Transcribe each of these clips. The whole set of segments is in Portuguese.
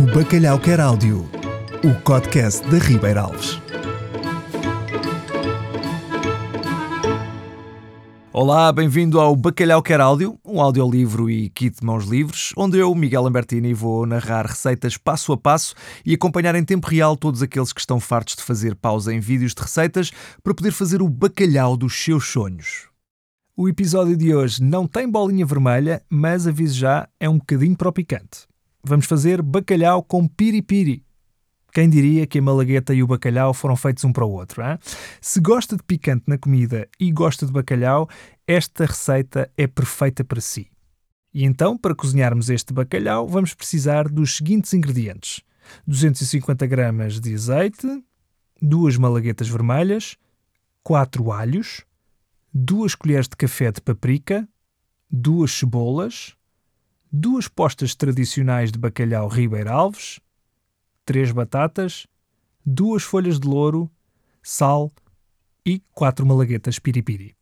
O Bacalhau Quer Áudio, o podcast da Ribeira Alves. Olá, bem-vindo ao Bacalhau Quer Áudio, um audiolivro e kit de mãos livres, onde eu, Miguel Lambertini, vou narrar receitas passo a passo e acompanhar em tempo real todos aqueles que estão fartos de fazer pausa em vídeos de receitas para poder fazer o bacalhau dos seus sonhos. O episódio de hoje não tem bolinha vermelha, mas aviso já, é um bocadinho para o picante. Vamos fazer bacalhau com piripiri. Quem diria que a malagueta e o bacalhau foram feitos um para o outro? Hein? Se gosta de picante na comida e gosta de bacalhau, esta receita é perfeita para si. E então, para cozinharmos este bacalhau, vamos precisar dos seguintes ingredientes: 250 gramas de azeite, duas malaguetas vermelhas, 4 alhos, 2 colheres de café de paprika, duas cebolas, duas postas tradicionais de bacalhau Ribeira Alves, três batatas, duas folhas de louro, sal e quatro malaguetas piripiri.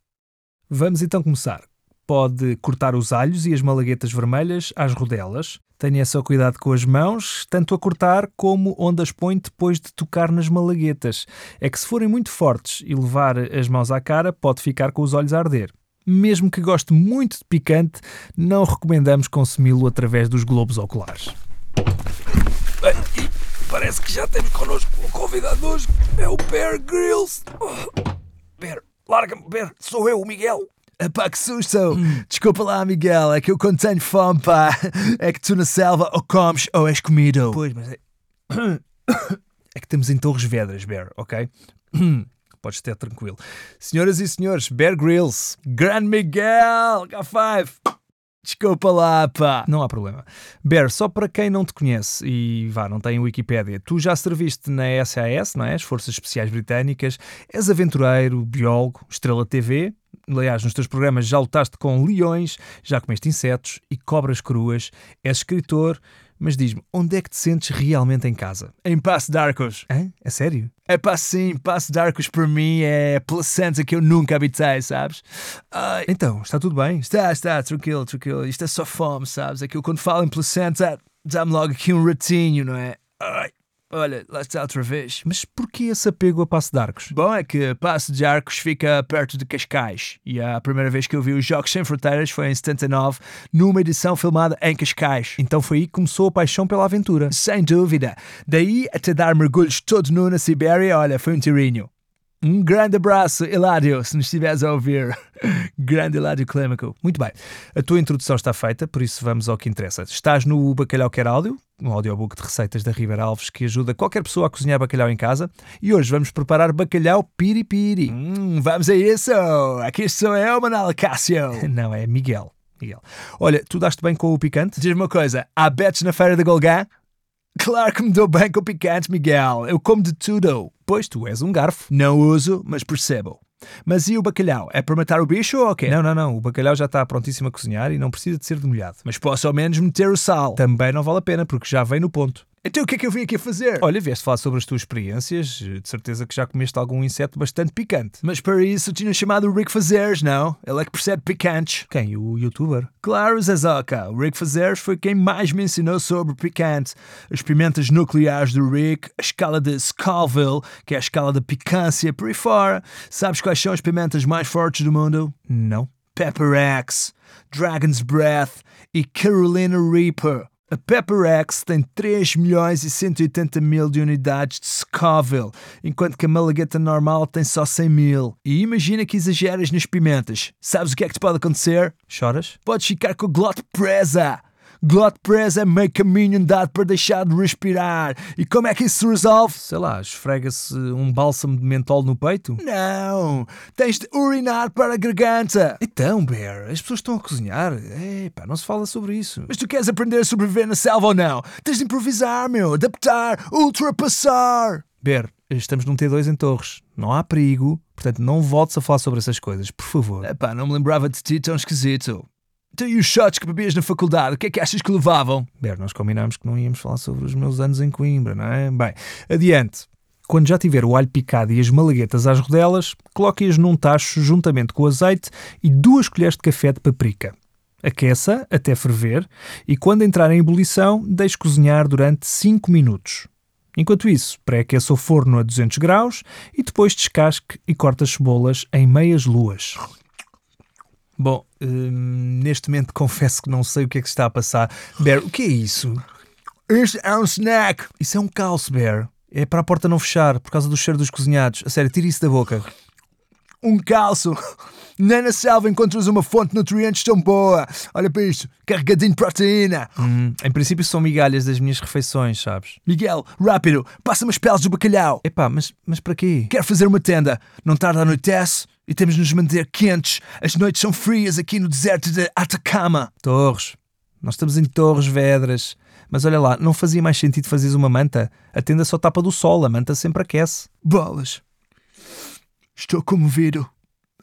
Vamos então começar. Pode cortar os alhos e as malaguetas vermelhas às rodelas. Tenha só cuidado com as mãos, tanto a cortar como onde as põe depois de tocar nas malaguetas. É que se forem muito fortes e levar as mãos à cara, pode ficar com os olhos a arder mesmo que goste muito de picante, não recomendamos consumi-lo através dos globos oculares. Bem, parece que já temos connosco um convidado hoje. É o Bear Grylls. Oh, Bear, larga-me, Bear. Sou eu, o Miguel. Epá, que susto! Desculpa lá, Miguel, é que eu quando tenho fome, pá, é que tu na selva ou comes ou és comido. Pois, mas é... é que estamos em Torres Vedras, Bear, ok? Podes ter tranquilo. Senhoras e senhores, Bear Grylls, Grand Miguel, K5. Desculpa lá, pá. Não há problema. Bear, só para quem não te conhece e vá, não tem Wikipédia, tu já serviste na SAS, não é? As Forças Especiais Britânicas, és aventureiro, biólogo, estrela TV. Aliás, nos teus programas já lutaste com leões, já comeste insetos e cobras cruas, és escritor, mas diz-me, onde é que te sentes realmente em casa? Em Passo de Arcos. Hã? É sério? É pá, sim, Passo de Arcos para mim é placenta que eu nunca habitei, sabes? Ai, então, está tudo bem? Está, está, tranquilo, tranquilo. Isto é só fome, sabes? É que eu quando falo em placenta dá-me logo aqui um ratinho, não é? Ai. Olha, lá está outra vez. Mas porquê esse apego a Passo de Arcos? Bom, é que Passo de Arcos fica perto de Cascais. E a primeira vez que eu vi os Jogos Sem Fronteiras foi em 79, numa edição filmada em Cascais. Então foi aí que começou a paixão pela aventura. Sem dúvida. Daí até dar mergulhos todo nu na Sibéria, olha, foi um tirinho. Um grande abraço, Hilário, se nos estiveres a ouvir. grande Hilário Clêmico. Muito bem. A tua introdução está feita, por isso vamos ao que interessa. Estás no Bacalhau Quer Áudio, um audiobook de receitas da Ribeira Alves que ajuda qualquer pessoa a cozinhar bacalhau em casa. E hoje vamos preparar bacalhau piripiri. Hum, vamos a isso! Aqui sou eu, Manala Cássio. Não, é Miguel. Miguel. Olha, tu daste bem com o picante? Diz-me uma coisa, há betes na feira da Golgã? Claro que me dou bem com picante, Miguel. Eu como de tudo. Pois tu és um garfo. Não uso, mas percebo. Mas e o bacalhau? É para matar o bicho ou o quê? Não, não, não. O bacalhau já está prontíssimo a cozinhar e não precisa de ser demolhado. Mas posso ao menos meter o sal. Também não vale a pena, porque já vem no ponto. Então o que é que eu vim aqui fazer? Olha, vieste falar sobre as tuas experiências. De certeza que já comeste algum inseto bastante picante. Mas para isso tinha chamado o Rick Fazeres, não? Ele é que percebe picantes. Quem? O youtuber? Claro, Zezoka. O Rick Fazeres foi quem mais me ensinou sobre picante. As pimentas nucleares do Rick, a escala de Scoville, que é a escala da picância, por aí fora. Sabes quais são as pimentas mais fortes do mundo? Não. Pepper X, Dragon's Breath e Carolina Reaper. A Pepper X tem 3 milhões e 180 mil de unidades de Scoville, enquanto que a Malagueta normal tem só 100 mil. E imagina que exageras nas pimentas. Sabes o que é que te pode acontecer? Choras? Podes ficar com a glote presa. Glote presa é meio caminho andado para deixar de respirar. E como é que isso se resolve? Sei lá, esfrega-se um bálsamo de mentol no peito? Não! Tens de urinar para a garganta! Então, Bear, as pessoas estão a cozinhar. Epá, não se fala sobre isso. Mas tu queres aprender a sobreviver na selva ou não? Tens de improvisar, meu! Adaptar! Ultrapassar! Bear, estamos num T2 em Torres. Não há perigo, portanto não voltes a falar sobre essas coisas, por favor. Epá, não me lembrava de ti tão esquisito. E os shots que bebias na faculdade, o que é que achas que levavam? Ber, nós combinámos que não íamos falar sobre os meus anos em Coimbra, não é? Bem, adiante. Quando já tiver o alho picado e as malaguetas às rodelas, coloque-as num tacho juntamente com o azeite e duas colheres de café de paprika. Aqueça até ferver e, quando entrar em ebulição, deixe cozinhar durante 5 minutos. Enquanto isso, pré-aqueça o forno a 200 graus e depois descasque e corte as cebolas em meias luas. Bom, hum, neste momento confesso que não sei o que é que está a passar. Bear, o que é isso? Este é um snack. Isso é um calço, Bear. É para a porta não fechar, por causa do cheiro dos cozinhados. A sério, tira isso da boca. Um calço. Nem na selva encontras uma fonte de nutrientes tão boa. Olha para isto, carregadinho de proteína. Hum, em princípio são migalhas das minhas refeições, sabes? Miguel, rápido, passa-me as peles do bacalhau. Epá, mas, mas para quê? Quero fazer uma tenda. Não tarda anoitece e temos de nos manter quentes. As noites são frias aqui no deserto de Atacama. Torres. Nós estamos em Torres Vedras. Mas olha lá, não fazia mais sentido fazeres uma manta? A tenda só tapa do sol, a manta sempre aquece. Bolas. Estou comovido.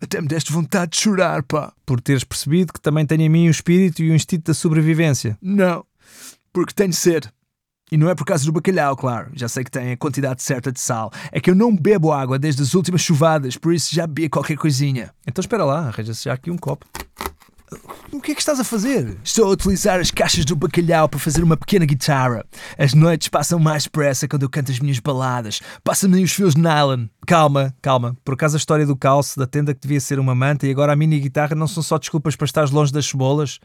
Até me deste vontade de chorar, pá. Por teres percebido que também tenho em mim o espírito e o instinto da sobrevivência. Não, porque tenho sede. E não é por causa do bacalhau, claro. Já sei que tem a quantidade certa de sal. É que eu não bebo água desde as últimas chuvadas, por isso já bebi qualquer coisinha. Então espera lá, arranja-se já aqui um copo. O que é que estás a fazer? Estou a utilizar as caixas do bacalhau para fazer uma pequena guitarra. As noites passam mais depressa quando eu canto as minhas baladas. Passa-me os fios de nylon. Calma, calma. Por acaso a história do calço, da tenda que devia ser uma manta e agora a mini guitarra não são só desculpas para estar longe das cebolas?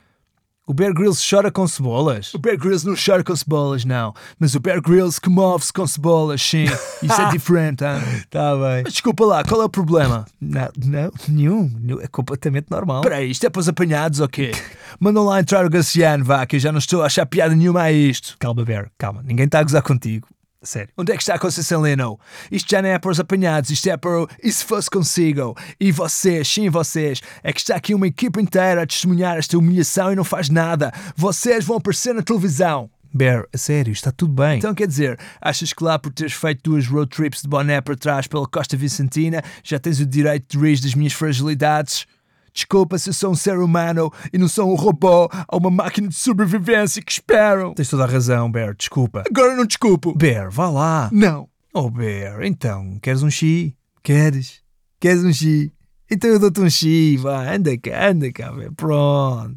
O Bear Grylls chora com cebolas? O Bear Grylls não chora com cebolas, não. Mas o Bear Grylls comove-se com cebolas, sim. Isso é diferente, hein? Tá bem. Mas desculpa lá, qual é o problema? Não, não, nenhum. É completamente normal. Espera isto é para os apanhados ou quê? Mandam lá entrar o Graciano, vá, que eu já não estou a achar piada nenhuma a isto. Calma, Bear, calma. Ninguém está a gozar contigo. Sério. Onde é que está a Conceição Leno? Isto já não é para os apanhados, isto é para o e se fosse consigo? E vocês, sim vocês, é que está aqui uma equipa inteira a testemunhar esta humilhação e não faz nada. Vocês vão aparecer na televisão. Bear, a sério, está tudo bem. Então quer dizer, achas que lá por teres feito duas road trips de boné para trás pela Costa Vicentina já tens o direito de rir das minhas fragilidades? Desculpa se eu sou um ser humano e não sou um robô ou uma máquina de sobrevivência que esperam. Tens toda a razão, Bear, desculpa. Agora não desculpo. Bear, vá lá. Não. Oh, Bear, então, queres um chi? Queres? Queres um chi? Então eu dou-te um chi, vá, anda cá, anda cá, Bear. pronto.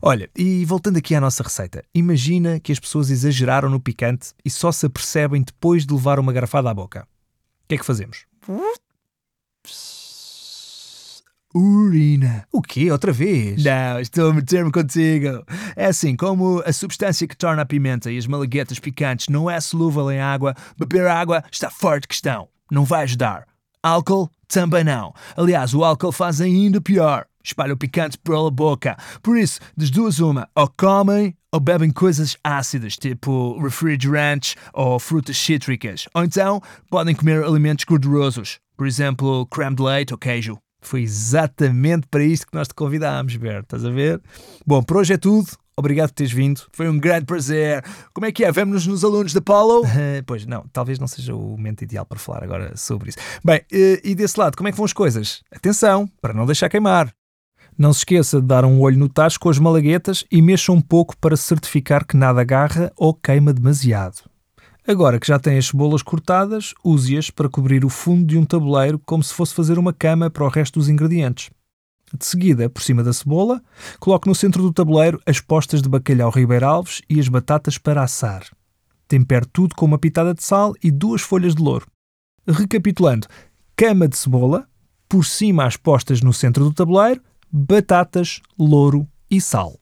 Olha, e voltando aqui à nossa receita, imagina que as pessoas exageraram no picante e só se apercebem depois de levar uma garrafada à boca. O que é que fazemos? Urina. O quê? Outra vez? Não, estou a meter-me contigo. É assim, como a substância que torna a pimenta e as malaguetas picantes não é solúvel em água, beber água está fora de questão. Não vai ajudar. Álcool também não. Aliás, o álcool faz ainda pior. Espalha o picante pela boca. Por isso, das duas uma, ou comem ou bebem coisas ácidas, tipo refrigerantes ou frutas cítricas. Ou então, podem comer alimentos gordurosos. Por exemplo, creme de leite ou queijo. Foi exatamente para isto que nós te convidámos, Bert. Estás a ver? Bom, por hoje é tudo. Obrigado por teres vindo. Foi um grande prazer. Como é que é? Vemo-nos nos alunos da Apollo? pois não, talvez não seja o momento ideal para falar agora sobre isso. Bem, eh, e desse lado, como é que vão as coisas? Atenção, para não deixar queimar. Não se esqueça de dar um olho no tacho com as malaguetas e mexa um pouco para certificar que nada agarra ou queima demasiado. Agora que já tem as cebolas cortadas, use-as para cobrir o fundo de um tabuleiro como se fosse fazer uma cama para o resto dos ingredientes. De seguida, por cima da cebola, coloque no centro do tabuleiro as postas de bacalhau ribeiralves e as batatas para assar. Tempere tudo com uma pitada de sal e duas folhas de louro. Recapitulando, cama de cebola, por cima as postas no centro do tabuleiro, batatas, louro e sal.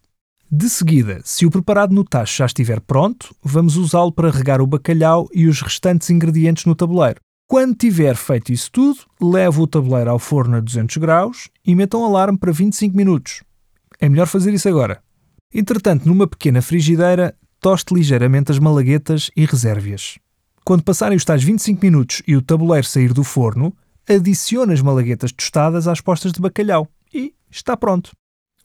De seguida, se o preparado no tacho já estiver pronto, vamos usá-lo para regar o bacalhau e os restantes ingredientes no tabuleiro. Quando tiver feito isso tudo, leve o tabuleiro ao forno a 200 graus e meta um alarme para 25 minutos. É melhor fazer isso agora. Entretanto, numa pequena frigideira, toste ligeiramente as malaguetas e reserve-as. Quando passarem os tais 25 minutos e o tabuleiro sair do forno, adicione as malaguetas tostadas às postas de bacalhau e está pronto.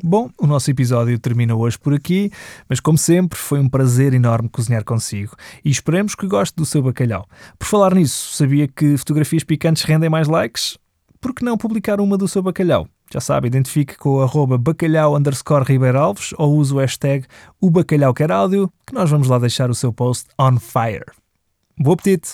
Bom, o nosso episódio termina hoje por aqui, mas como sempre, foi um prazer enorme cozinhar consigo e esperemos que goste do seu bacalhau. Por falar nisso, sabia que fotografias picantes rendem mais likes? Por que não publicar uma do seu bacalhau? Já sabe, identifique com o arroba bacalhau underscore ou use o hashtag o bacalhau quer áudio, que nós vamos lá deixar o seu post on fire. Bom apetite!